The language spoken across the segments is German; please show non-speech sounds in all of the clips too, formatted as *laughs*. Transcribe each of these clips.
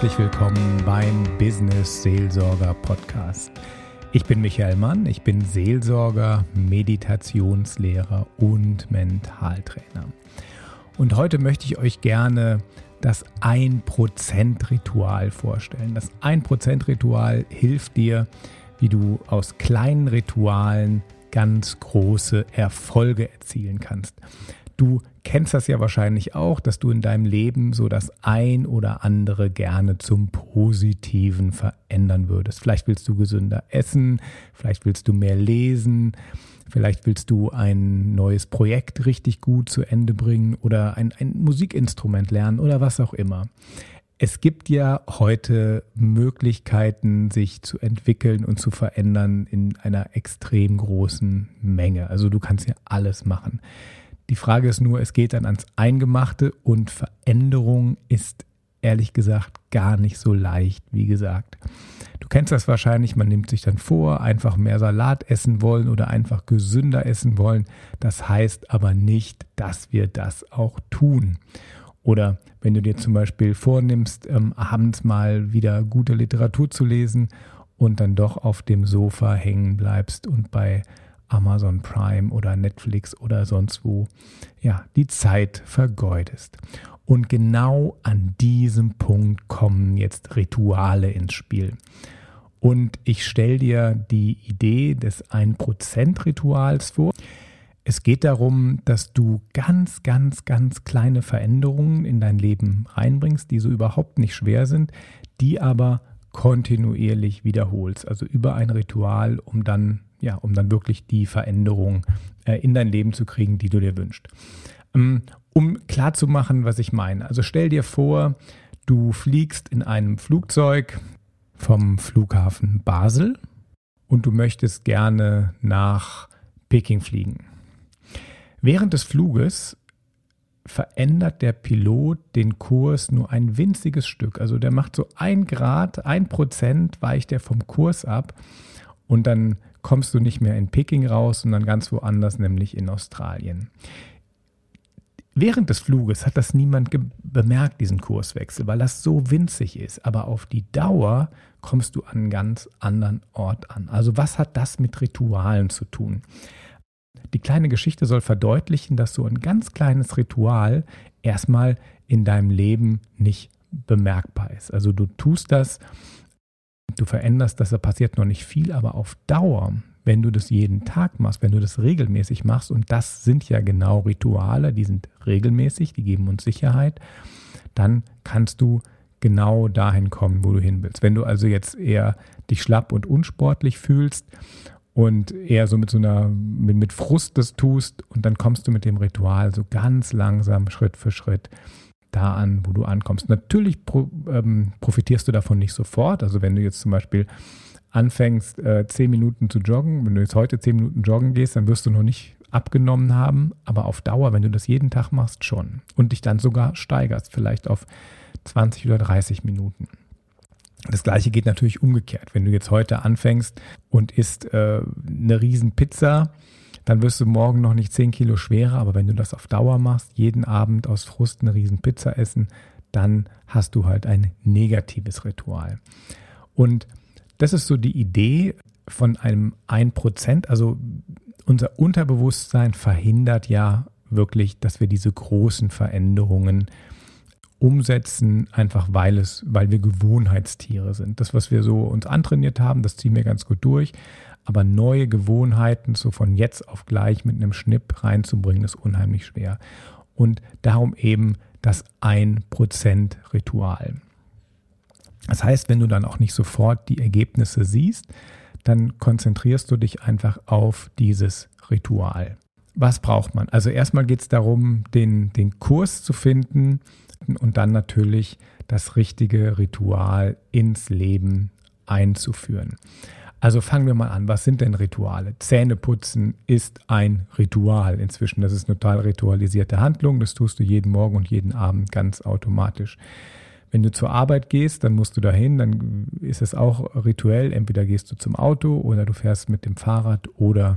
herzlich willkommen beim Business Seelsorger Podcast. Ich bin Michael Mann, ich bin Seelsorger, Meditationslehrer und Mentaltrainer. Und heute möchte ich euch gerne das 1%-Ritual vorstellen. Das 1%-Ritual hilft dir, wie du aus kleinen Ritualen ganz große Erfolge erzielen kannst. Du kennst das ja wahrscheinlich auch, dass du in deinem Leben so das ein oder andere gerne zum Positiven verändern würdest. Vielleicht willst du gesünder essen, vielleicht willst du mehr lesen, vielleicht willst du ein neues Projekt richtig gut zu Ende bringen oder ein, ein Musikinstrument lernen oder was auch immer. Es gibt ja heute Möglichkeiten, sich zu entwickeln und zu verändern in einer extrem großen Menge. Also du kannst ja alles machen. Die Frage ist nur, es geht dann ans Eingemachte und Veränderung ist ehrlich gesagt gar nicht so leicht, wie gesagt. Du kennst das wahrscheinlich, man nimmt sich dann vor, einfach mehr Salat essen wollen oder einfach gesünder essen wollen. Das heißt aber nicht, dass wir das auch tun. Oder wenn du dir zum Beispiel vornimmst, ähm, abends mal wieder gute Literatur zu lesen und dann doch auf dem Sofa hängen bleibst und bei Amazon Prime oder Netflix oder sonst wo, ja, die Zeit vergeudest. Und genau an diesem Punkt kommen jetzt Rituale ins Spiel. Und ich stelle dir die Idee des 1%-Rituals vor. Es geht darum, dass du ganz, ganz, ganz kleine Veränderungen in dein Leben reinbringst, die so überhaupt nicht schwer sind, die aber kontinuierlich wiederholst. Also über ein Ritual, um dann ja, um dann wirklich die Veränderung äh, in dein Leben zu kriegen, die du dir wünschst. Ähm, um klar zu machen, was ich meine. Also stell dir vor, du fliegst in einem Flugzeug vom Flughafen Basel und du möchtest gerne nach Peking fliegen. Während des Fluges verändert der Pilot den Kurs nur ein winziges Stück. Also der macht so ein Grad, ein Prozent weicht er vom Kurs ab und dann kommst du nicht mehr in Peking raus, sondern ganz woanders, nämlich in Australien. Während des Fluges hat das niemand bemerkt, diesen Kurswechsel, weil das so winzig ist. Aber auf die Dauer kommst du an einen ganz anderen Ort an. Also was hat das mit Ritualen zu tun? Die kleine Geschichte soll verdeutlichen, dass so ein ganz kleines Ritual erstmal in deinem Leben nicht bemerkbar ist. Also du tust das du veränderst das, da passiert noch nicht viel, aber auf Dauer, wenn du das jeden Tag machst, wenn du das regelmäßig machst, und das sind ja genau Rituale, die sind regelmäßig, die geben uns Sicherheit, dann kannst du genau dahin kommen, wo du hin willst. Wenn du also jetzt eher dich schlapp und unsportlich fühlst und eher so mit so einer, mit, mit Frust das tust und dann kommst du mit dem Ritual so ganz langsam, Schritt für Schritt da an, wo du ankommst. Natürlich pro, ähm, profitierst du davon nicht sofort. Also wenn du jetzt zum Beispiel anfängst, äh, zehn Minuten zu joggen, wenn du jetzt heute zehn Minuten joggen gehst, dann wirst du noch nicht abgenommen haben, aber auf Dauer, wenn du das jeden Tag machst, schon. Und dich dann sogar steigerst, vielleicht auf 20 oder 30 Minuten. Das gleiche geht natürlich umgekehrt. Wenn du jetzt heute anfängst und isst äh, eine riesen Pizza, dann wirst du morgen noch nicht 10 Kilo schwerer, aber wenn du das auf Dauer machst, jeden Abend aus Frust eine riesen Pizza essen, dann hast du halt ein negatives Ritual. Und das ist so die Idee von einem 1%. Also unser Unterbewusstsein verhindert ja wirklich, dass wir diese großen Veränderungen umsetzen, einfach weil es, weil wir Gewohnheitstiere sind. Das, was wir so uns antrainiert haben, das ziehen wir ganz gut durch. Aber neue Gewohnheiten so von jetzt auf gleich mit einem Schnipp reinzubringen, ist unheimlich schwer. Und darum eben das 1% Ritual. Das heißt, wenn du dann auch nicht sofort die Ergebnisse siehst, dann konzentrierst du dich einfach auf dieses Ritual. Was braucht man? Also erstmal geht es darum, den, den Kurs zu finden und dann natürlich das richtige Ritual ins Leben einzuführen. Also fangen wir mal an. Was sind denn Rituale? Zähneputzen ist ein Ritual inzwischen. Das ist eine total ritualisierte Handlung. Das tust du jeden Morgen und jeden Abend ganz automatisch. Wenn du zur Arbeit gehst, dann musst du dahin, dann ist es auch rituell. Entweder gehst du zum Auto oder du fährst mit dem Fahrrad oder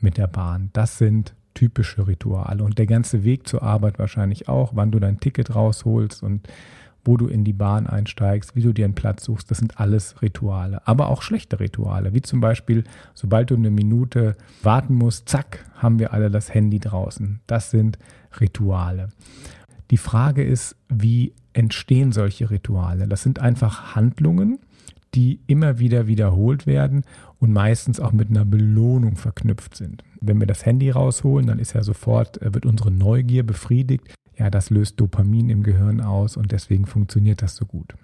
mit der Bahn. Das sind typische Rituale. Und der ganze Weg zur Arbeit wahrscheinlich auch, wann du dein Ticket rausholst und wo du in die Bahn einsteigst, wie du dir einen Platz suchst, das sind alles Rituale. Aber auch schlechte Rituale, wie zum Beispiel, sobald du eine Minute warten musst, zack, haben wir alle das Handy draußen. Das sind Rituale. Die Frage ist, wie entstehen solche Rituale? Das sind einfach Handlungen, die immer wieder wiederholt werden und meistens auch mit einer Belohnung verknüpft sind. Wenn wir das Handy rausholen, dann ist ja sofort, äh, wird unsere Neugier befriedigt. Ja, das löst Dopamin im Gehirn aus und deswegen funktioniert das so gut.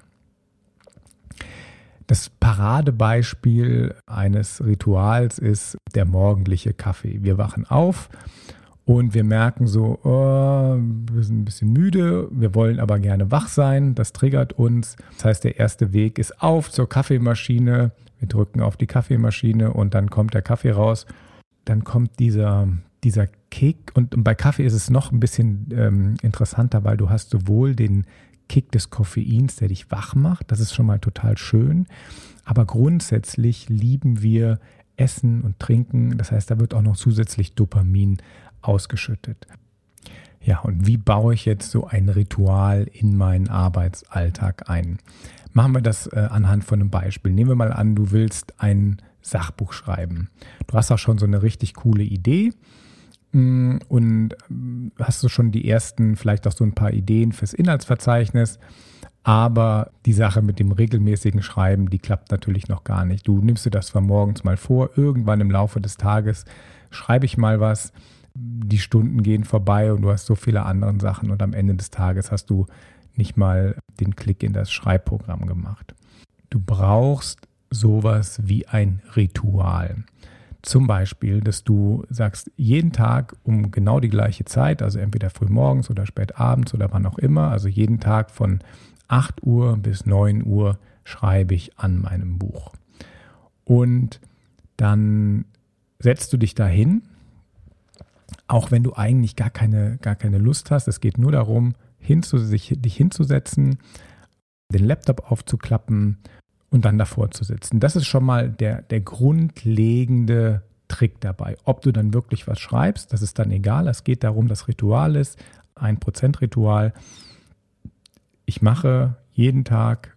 Das Paradebeispiel eines Rituals ist der morgendliche Kaffee. Wir wachen auf und wir merken so, oh, wir sind ein bisschen müde, wir wollen aber gerne wach sein, das triggert uns. Das heißt, der erste Weg ist auf zur Kaffeemaschine, wir drücken auf die Kaffeemaschine und dann kommt der Kaffee raus. Dann kommt dieser, dieser Kick. Und bei Kaffee ist es noch ein bisschen ähm, interessanter, weil du hast sowohl den Kick des Koffeins, der dich wach macht, das ist schon mal total schön, aber grundsätzlich lieben wir Essen und Trinken, das heißt, da wird auch noch zusätzlich Dopamin ausgeschüttet. Ja, und wie baue ich jetzt so ein Ritual in meinen Arbeitsalltag ein? Machen wir das äh, anhand von einem Beispiel. Nehmen wir mal an, du willst ein Sachbuch schreiben. Du hast auch schon so eine richtig coole Idee mm, und äh, hast du schon die ersten, vielleicht auch so ein paar Ideen fürs Inhaltsverzeichnis. Aber die Sache mit dem regelmäßigen Schreiben, die klappt natürlich noch gar nicht. Du nimmst dir das zwar morgens mal vor, irgendwann im Laufe des Tages schreibe ich mal was. Die Stunden gehen vorbei und du hast so viele andere Sachen und am Ende des Tages hast du nicht mal den Klick in das Schreibprogramm gemacht. Du brauchst sowas wie ein Ritual. Zum Beispiel, dass du sagst, jeden Tag um genau die gleiche Zeit, also entweder früh morgens oder spät abends oder wann auch immer, also jeden Tag von 8 Uhr bis 9 Uhr schreibe ich an meinem Buch. Und dann setzt du dich dahin, auch wenn du eigentlich gar keine, gar keine Lust hast. Es geht nur darum, hinzu, sich, dich hinzusetzen, den Laptop aufzuklappen und dann davor zu sitzen. Das ist schon mal der, der grundlegende Trick dabei. Ob du dann wirklich was schreibst, das ist dann egal. Es geht darum, das Ritual ist ein Prozent-Ritual. Ich mache jeden Tag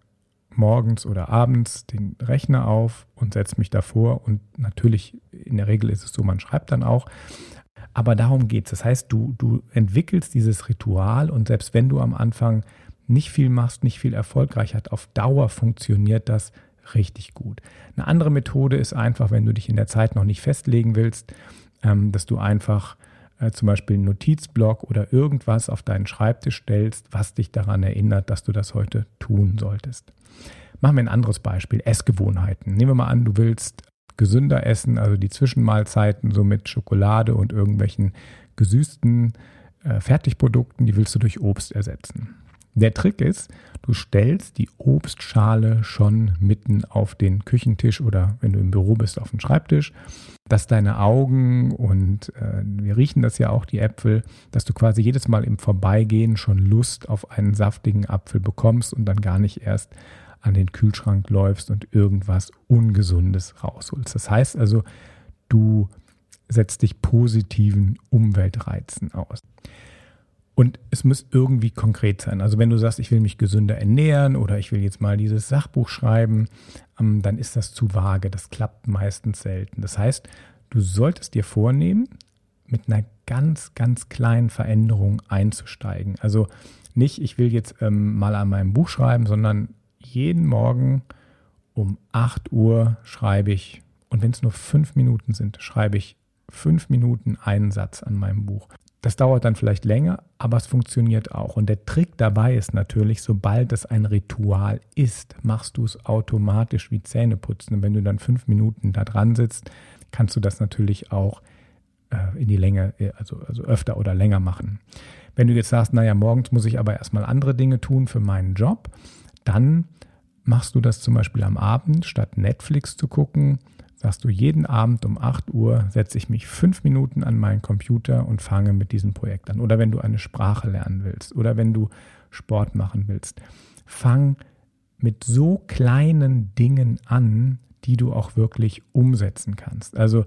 morgens oder abends den Rechner auf und setze mich davor. Und natürlich, in der Regel ist es so, man schreibt dann auch. Aber darum geht es. Das heißt, du, du entwickelst dieses Ritual und selbst wenn du am Anfang nicht viel machst, nicht viel erfolgreich hat, auf Dauer funktioniert das richtig gut. Eine andere Methode ist einfach, wenn du dich in der Zeit noch nicht festlegen willst, ähm, dass du einfach äh, zum Beispiel einen Notizblock oder irgendwas auf deinen Schreibtisch stellst, was dich daran erinnert, dass du das heute tun solltest. Machen wir ein anderes Beispiel, Essgewohnheiten. Nehmen wir mal an, du willst gesünder essen, also die Zwischenmahlzeiten so mit Schokolade und irgendwelchen gesüßten äh, Fertigprodukten, die willst du durch Obst ersetzen. Der Trick ist, du stellst die Obstschale schon mitten auf den Küchentisch oder wenn du im Büro bist, auf den Schreibtisch, dass deine Augen und äh, wir riechen das ja auch, die Äpfel, dass du quasi jedes Mal im Vorbeigehen schon Lust auf einen saftigen Apfel bekommst und dann gar nicht erst an den Kühlschrank läufst und irgendwas Ungesundes rausholst. Das heißt also, du setzt dich positiven Umweltreizen aus. Und es muss irgendwie konkret sein. Also wenn du sagst, ich will mich gesünder ernähren oder ich will jetzt mal dieses Sachbuch schreiben, ähm, dann ist das zu vage. Das klappt meistens selten. Das heißt, du solltest dir vornehmen, mit einer ganz, ganz kleinen Veränderung einzusteigen. Also nicht, ich will jetzt ähm, mal an meinem Buch schreiben, sondern jeden Morgen um 8 Uhr schreibe ich, und wenn es nur fünf Minuten sind, schreibe ich fünf Minuten einen Satz an meinem Buch. Das dauert dann vielleicht länger, aber es funktioniert auch. Und der Trick dabei ist natürlich, sobald es ein Ritual ist, machst du es automatisch wie Zähneputzen. Und wenn du dann fünf Minuten da dran sitzt, kannst du das natürlich auch äh, in die Länge, äh, also, also öfter oder länger machen. Wenn du jetzt sagst, naja, morgens muss ich aber erstmal andere Dinge tun für meinen Job, dann machst du das zum Beispiel am Abend, statt Netflix zu gucken, sagst du jeden Abend um 8 Uhr setze ich mich fünf Minuten an meinen Computer und fange mit diesem Projekt an. Oder wenn du eine Sprache lernen willst oder wenn du Sport machen willst, fang mit so kleinen Dingen an, die du auch wirklich umsetzen kannst. Also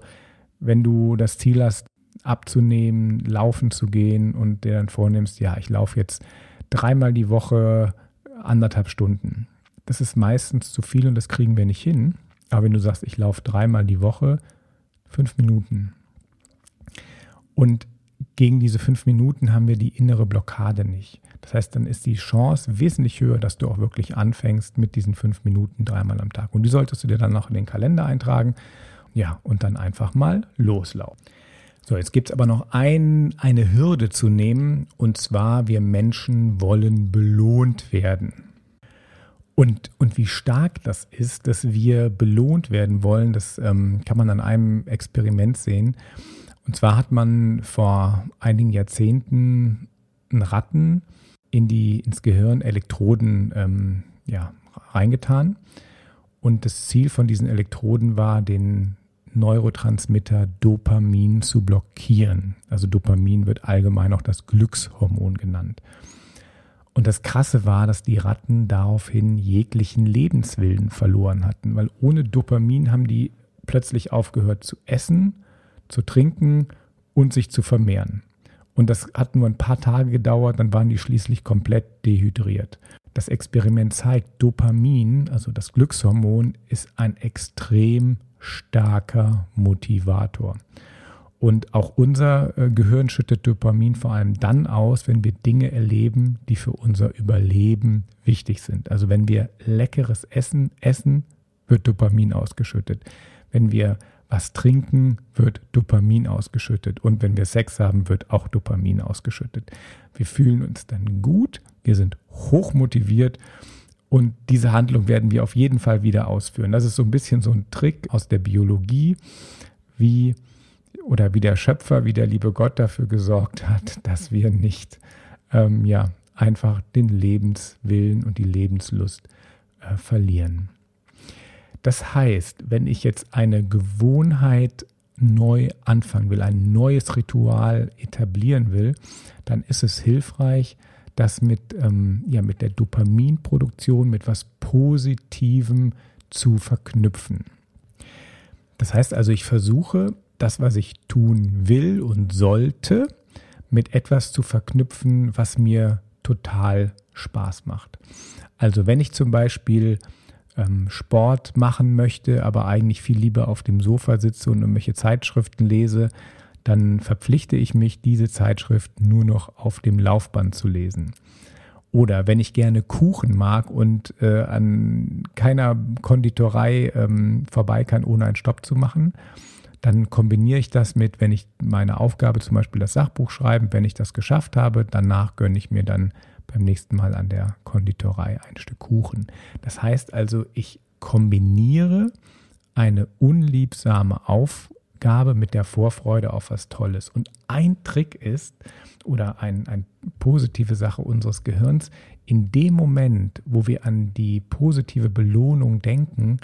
wenn du das Ziel hast, abzunehmen, laufen zu gehen und dir dann vornimmst, ja, ich laufe jetzt dreimal die Woche anderthalb Stunden. Das ist meistens zu viel und das kriegen wir nicht hin. Aber wenn du sagst, ich laufe dreimal die Woche, fünf Minuten. Und gegen diese fünf Minuten haben wir die innere Blockade nicht. Das heißt, dann ist die Chance wesentlich höher, dass du auch wirklich anfängst mit diesen fünf Minuten dreimal am Tag. Und die solltest du dir dann noch in den Kalender eintragen. Ja, und dann einfach mal loslaufen. So, jetzt gibt es aber noch ein, eine Hürde zu nehmen. Und zwar, wir Menschen wollen belohnt werden. Und, und wie stark das ist, dass wir belohnt werden wollen, das ähm, kann man an einem Experiment sehen. Und zwar hat man vor einigen Jahrzehnten Ratten in die, ins Gehirn Elektroden ähm, ja, reingetan. Und das Ziel von diesen Elektroden war, den Neurotransmitter Dopamin zu blockieren. Also Dopamin wird allgemein auch das Glückshormon genannt. Und das Krasse war, dass die Ratten daraufhin jeglichen Lebenswillen verloren hatten, weil ohne Dopamin haben die plötzlich aufgehört zu essen, zu trinken und sich zu vermehren. Und das hat nur ein paar Tage gedauert, dann waren die schließlich komplett dehydriert. Das Experiment zeigt, Dopamin, also das Glückshormon, ist ein extrem starker Motivator. Und auch unser äh, Gehirn schüttet Dopamin vor allem dann aus, wenn wir Dinge erleben, die für unser Überleben wichtig sind. Also wenn wir leckeres Essen essen, wird Dopamin ausgeschüttet. Wenn wir was trinken, wird Dopamin ausgeschüttet. Und wenn wir Sex haben, wird auch Dopamin ausgeschüttet. Wir fühlen uns dann gut, wir sind hochmotiviert und diese Handlung werden wir auf jeden Fall wieder ausführen. Das ist so ein bisschen so ein Trick aus der Biologie, wie oder wie der Schöpfer, wie der liebe Gott dafür gesorgt hat, dass wir nicht ähm, ja, einfach den Lebenswillen und die Lebenslust äh, verlieren. Das heißt, wenn ich jetzt eine Gewohnheit neu anfangen will, ein neues Ritual etablieren will, dann ist es hilfreich, das mit, ähm, ja, mit der Dopaminproduktion, mit was Positivem zu verknüpfen. Das heißt also, ich versuche das, was ich tun will und sollte, mit etwas zu verknüpfen, was mir total Spaß macht. Also wenn ich zum Beispiel ähm, Sport machen möchte, aber eigentlich viel lieber auf dem Sofa sitze und irgendwelche Zeitschriften lese, dann verpflichte ich mich, diese Zeitschrift nur noch auf dem Laufband zu lesen. Oder wenn ich gerne Kuchen mag und äh, an keiner Konditorei ähm, vorbei kann, ohne einen Stopp zu machen, dann kombiniere ich das mit, wenn ich meine Aufgabe, zum Beispiel das Sachbuch schreiben, wenn ich das geschafft habe, danach gönne ich mir dann beim nächsten Mal an der Konditorei ein Stück Kuchen. Das heißt also, ich kombiniere eine unliebsame Aufgabe mit der Vorfreude auf was Tolles. Und ein Trick ist, oder eine ein positive Sache unseres Gehirns, in dem Moment, wo wir an die positive Belohnung denken,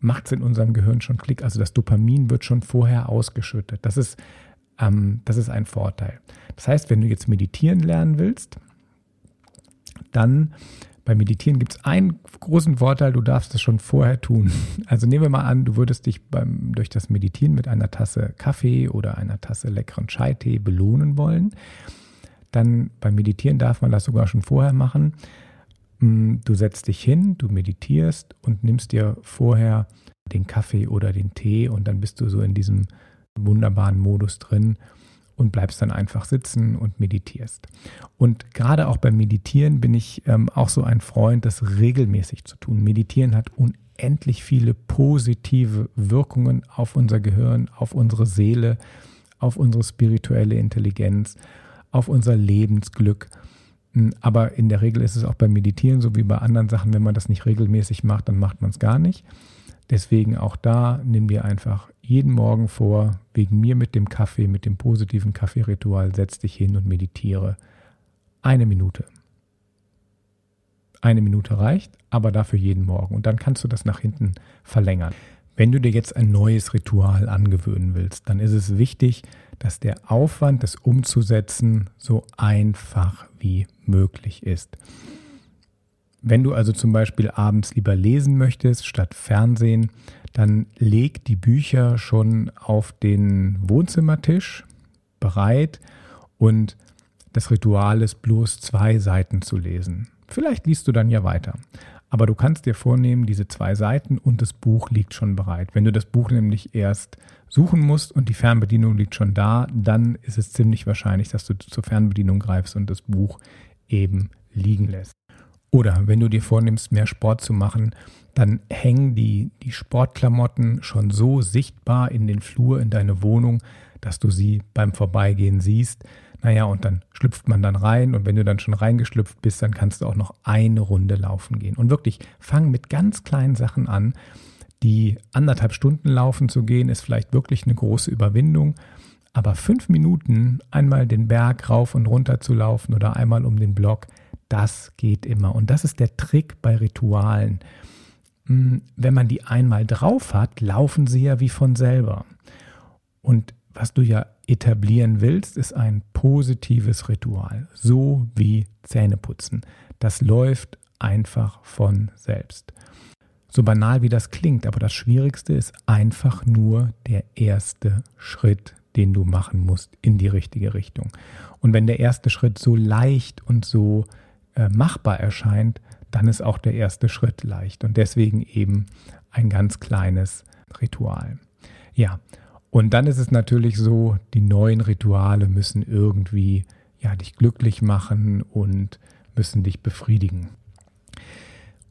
macht es in unserem Gehirn schon Klick. Also das Dopamin wird schon vorher ausgeschüttet. Das ist, ähm, das ist ein Vorteil. Das heißt, wenn du jetzt meditieren lernen willst, dann beim Meditieren gibt es einen großen Vorteil, du darfst es schon vorher tun. *laughs* Also nehmen wir mal an, du würdest dich beim, durch das Meditieren mit einer Tasse Kaffee oder einer Tasse leckeren Chai-Tee belohnen wollen. Dann beim Meditieren darf man das sogar schon vorher machen. Mm, du setzt dich hin, du meditierst und nimmst dir vorher den Kaffee oder den Tee und dann bist du so in diesem wunderbaren Modus drin und bleibst dann einfach sitzen und meditierst. Und gerade auch beim Meditieren bin ich ähm, auch so ein Freund, das regelmäßig zu tun. Meditieren hat unendlich viele positive Wirkungen auf unser Gehirn, auf unsere Seele, auf unsere spirituelle Intelligenz, auf unser Lebensglück. Hm, aber in der Regel ist es auch beim Meditieren so wie bei anderen Sachen, wenn man das nicht regelmäßig macht, dann macht man es gar nicht. Deswegen auch da nimm dir einfach jeden Morgen vor, wegen mir mit dem Kaffee, mit dem positiven Kaffeeritual, setz dich hin und meditiere. Eine Minute. Eine Minute reicht, aber dafür jeden Morgen. Und dann kannst du das nach hinten verlängern. Wenn du dir jetzt ein neues Ritual angewöhnen willst, dann ist es wichtig, dass der Aufwand, das umzusetzen, so einfach wie möglich ist. Wenn du also zum Beispiel abends lieber lesen möchtest statt Fernsehen, dann leg die Bücher schon auf den Wohnzimmertisch bereit und das Ritual ist bloß zwei Seiten zu lesen. Vielleicht liest du dann ja weiter. Aber du kannst dir vornehmen, diese zwei Seiten und das Buch liegt schon bereit. Wenn du das Buch nämlich erst suchen musst und die Fernbedienung liegt schon da, dann ist es ziemlich wahrscheinlich, dass du zur Fernbedienung greifst und das Buch eben liegen lässt. Oder wenn du dir vornimmst, mehr Sport zu machen, dann hängen die, die Sportklamotten schon so sichtbar in den Flur in deine Wohnung, dass du sie beim Vorbeigehen siehst. Naja, und dann schlüpft man dann rein und wenn du dann schon reingeschlüpft bist, dann kannst du auch noch eine Runde laufen gehen. Und wirklich, fang mit ganz kleinen Sachen an. Die anderthalb Stunden laufen zu gehen, ist vielleicht wirklich eine große Überwindung. Aber fünf Minuten einmal den Berg rauf und runter zu laufen oder einmal um den Block, das geht immer. Und das ist der Trick bei Ritualen. Hm, wenn man die einmal drauf hat, laufen sie ja wie von selber. Und was du ja etablieren willst, ist ein positives Ritual, so wie Zähneputzen. Das läuft einfach von selbst. So banal wie das klingt, aber das Schwierigste ist einfach nur der erste Schritt, den du machen musst in die richtige Richtung. Und wenn der erste Schritt so leicht und so äh, machbar erscheint, dann ist auch der erste Schritt leicht und deswegen eben ein ganz kleines Ritual. Ja, und dann ist es natürlich so, die neuen Rituale müssen irgendwie ja, dich glücklich machen und müssen dich befriedigen.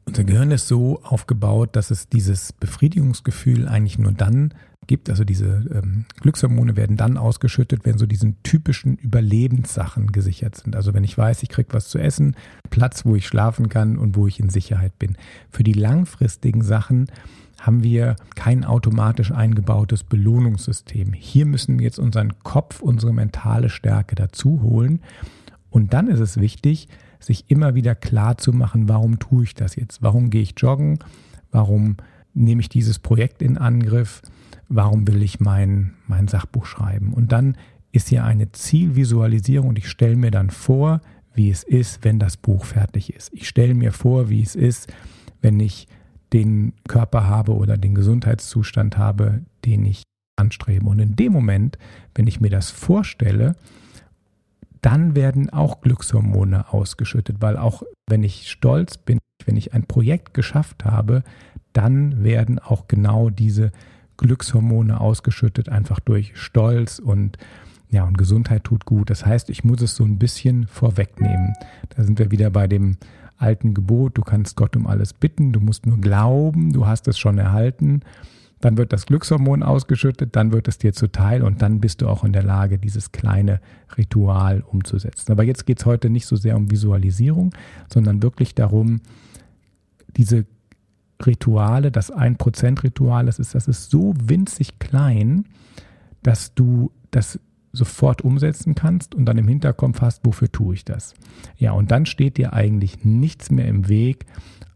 Unser Gehirn ist so aufgebaut, dass es dieses Befriedigungsgefühl eigentlich nur dann gibt. Also diese ähm, Glückshormone werden dann ausgeschüttet, wenn so diesen typischen Überlebenssachen gesichert sind. Also wenn ich weiß, ich kriege was zu essen, Platz, wo ich schlafen kann und wo ich in Sicherheit bin. Für die langfristigen Sachen haben wir kein automatisch eingebautes Belohnungssystem. Hier müssen wir jetzt unseren Kopf, unsere mentale Stärke dazu holen. Und dann ist es wichtig, sich immer wieder klar zu machen, warum tue ich das jetzt? Warum gehe ich joggen? Warum nehme ich dieses Projekt in Angriff? Warum will ich mein, mein Sachbuch schreiben? Und dann ist hier eine Zielvisualisierung und ich stelle mir dann vor, wie es ist, wenn das Buch fertig ist. Ich stelle mir vor, wie es ist, wenn ich den Körper habe oder den Gesundheitszustand habe, den ich anstrebe. Und in dem Moment, wenn ich mir das vorstelle, dann werden auch Glückshormone ausgeschüttet, weil auch wenn ich stolz bin, wenn ich ein Projekt geschafft habe, dann werden auch genau diese Glückshormone ausgeschüttet, einfach durch Stolz und ja, und Gesundheit tut gut. Das heißt, ich muss es so ein bisschen vorwegnehmen. Da sind wir wieder bei dem alten Gebot, du kannst Gott um alles bitten, du musst nur glauben, du hast es schon erhalten. Dann wird das Glückshormon ausgeschüttet, dann wird es dir zuteil und dann bist du auch in der Lage, dieses kleine Ritual umzusetzen. Aber jetzt geht es heute nicht so sehr um Visualisierung, sondern wirklich darum, diese Rituale, das 1%-Ritual, das ist, das ist so winzig klein, dass du das sofort umsetzen kannst und dann im Hinterkopf hast, wofür tue ich das? Ja, und dann steht dir eigentlich nichts mehr im Weg,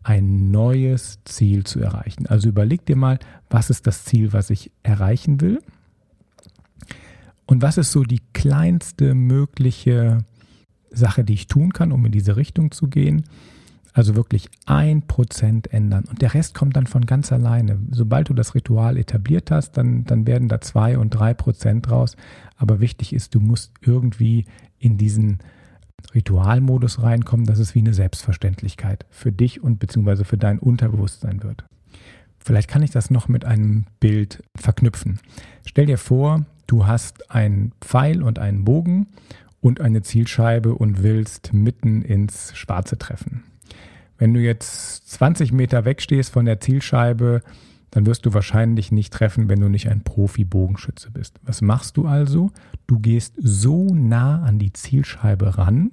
ein neues Ziel zu erreichen. Also überleg dir mal, was ist das Ziel, was ich erreichen will? Und was ist so die kleinste mögliche Sache, die ich tun kann, um in diese Richtung zu gehen? Also wirklich ein Prozent ändern. Und der Rest kommt dann von ganz alleine. Sobald du das Ritual etabliert hast, dann, dann werden da zwei und drei Prozent raus. Aber wichtig ist, du musst irgendwie in diesen Ritualmodus reinkommen, dass es wie eine Selbstverständlichkeit für dich und beziehungsweise für dein Unterbewusstsein wird. Vielleicht kann ich das noch mit einem Bild verknüpfen. Stell dir vor, du hast einen Pfeil und einen Bogen und eine Zielscheibe und willst mitten ins Schwarze treffen. Wenn du jetzt 20 Meter wegstehst von der Zielscheibe, dann wirst du wahrscheinlich nicht treffen, wenn du nicht ein Profi-Bogenschütze bist. Was machst du also? Du gehst so nah an die Zielscheibe ran,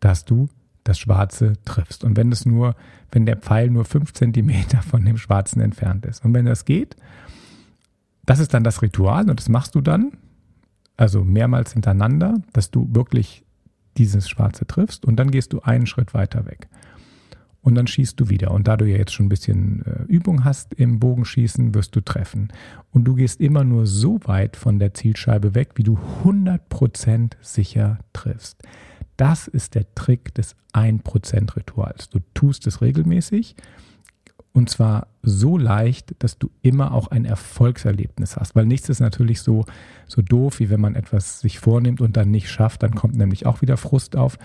dass du das Schwarze triffst. Und wenn es nur, wenn der Pfeil nur fünf Zentimeter von dem Schwarzen entfernt ist. Und wenn das geht, das ist dann das Ritual und das machst du dann, also mehrmals hintereinander, dass du wirklich dieses Schwarze triffst und dann gehst du einen Schritt weiter weg und dann schießt du wieder. Und da du ja jetzt schon ein bisschen äh, Übung hast im Bogenschießen, wirst du treffen. Und du gehst immer nur so weit von der Zielscheibe weg, wie du 100% sicher triffst. Das ist der Trick des 1% Rituals. Du tust es regelmäßig und zwar so leicht, dass du immer auch ein Erfolgserlebnis hast. Weil nichts ist natürlich so, so doof, wie wenn man etwas sich vornimmt und dann nicht schafft. Dann kommt nämlich auch wieder Frust auf.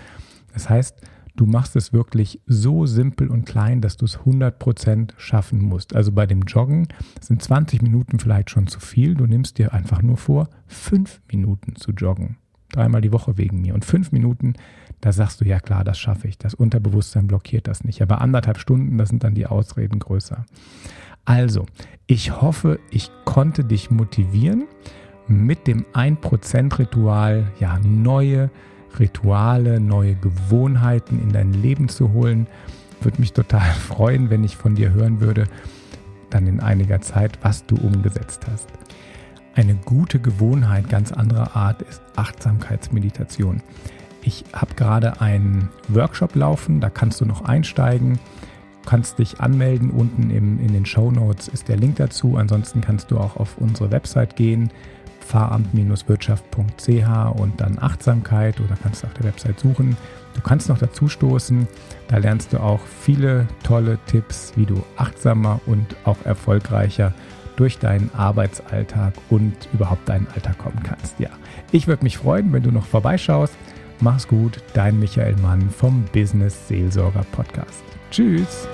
Das heißt, du machst es wirklich so simpel und klein, dass du es 100% schaffen musst. Also bei dem Joggen sind 20 Minuten vielleicht schon zu viel. Du nimmst dir einfach nur vor, 5 Minuten zu joggen. Dreimal die Woche wegen mir. Und 5 Minuten, da sagst du, ja klar, das schaffe ich. Das Unterbewusstsein blockiert das nicht. Aber anderthalb Stunden, da sind dann die Ausreden größer. Also, ich hoffe, ich konnte dich motivieren, mit dem 1%-Ritual ja neue Rituale, neue Gewohnheiten in dein Leben zu holen. Würde mich total *laughs* freuen, wenn ich von dir hören würde, dann in einiger Zeit, was du umgesetzt hast. Eine gute Gewohnheit ganz anderer Art ist Achtsamkeitsmeditation. Ich habe gerade einen Workshop laufen, da kannst du noch einsteigen. Kannst dich anmelden. Unten im, in den Show Notes ist der Link dazu. Ansonsten kannst du auch auf unsere Website gehen pfarramt-wirtschaft.ch und dann Achtsamkeit oder kannst auf der Website suchen. Du kannst noch dazu stoßen, da lernst du auch viele tolle Tipps, wie du achtsamer und auch erfolgreicher durch deinen Arbeitsalltag und überhaupt deinen Alltag kommen kannst. Ja, ich würde mich freuen, wenn du noch vorbeischaust. Mach's gut, dein Michael Mann vom Business Seelsorger Podcast. Tschüss!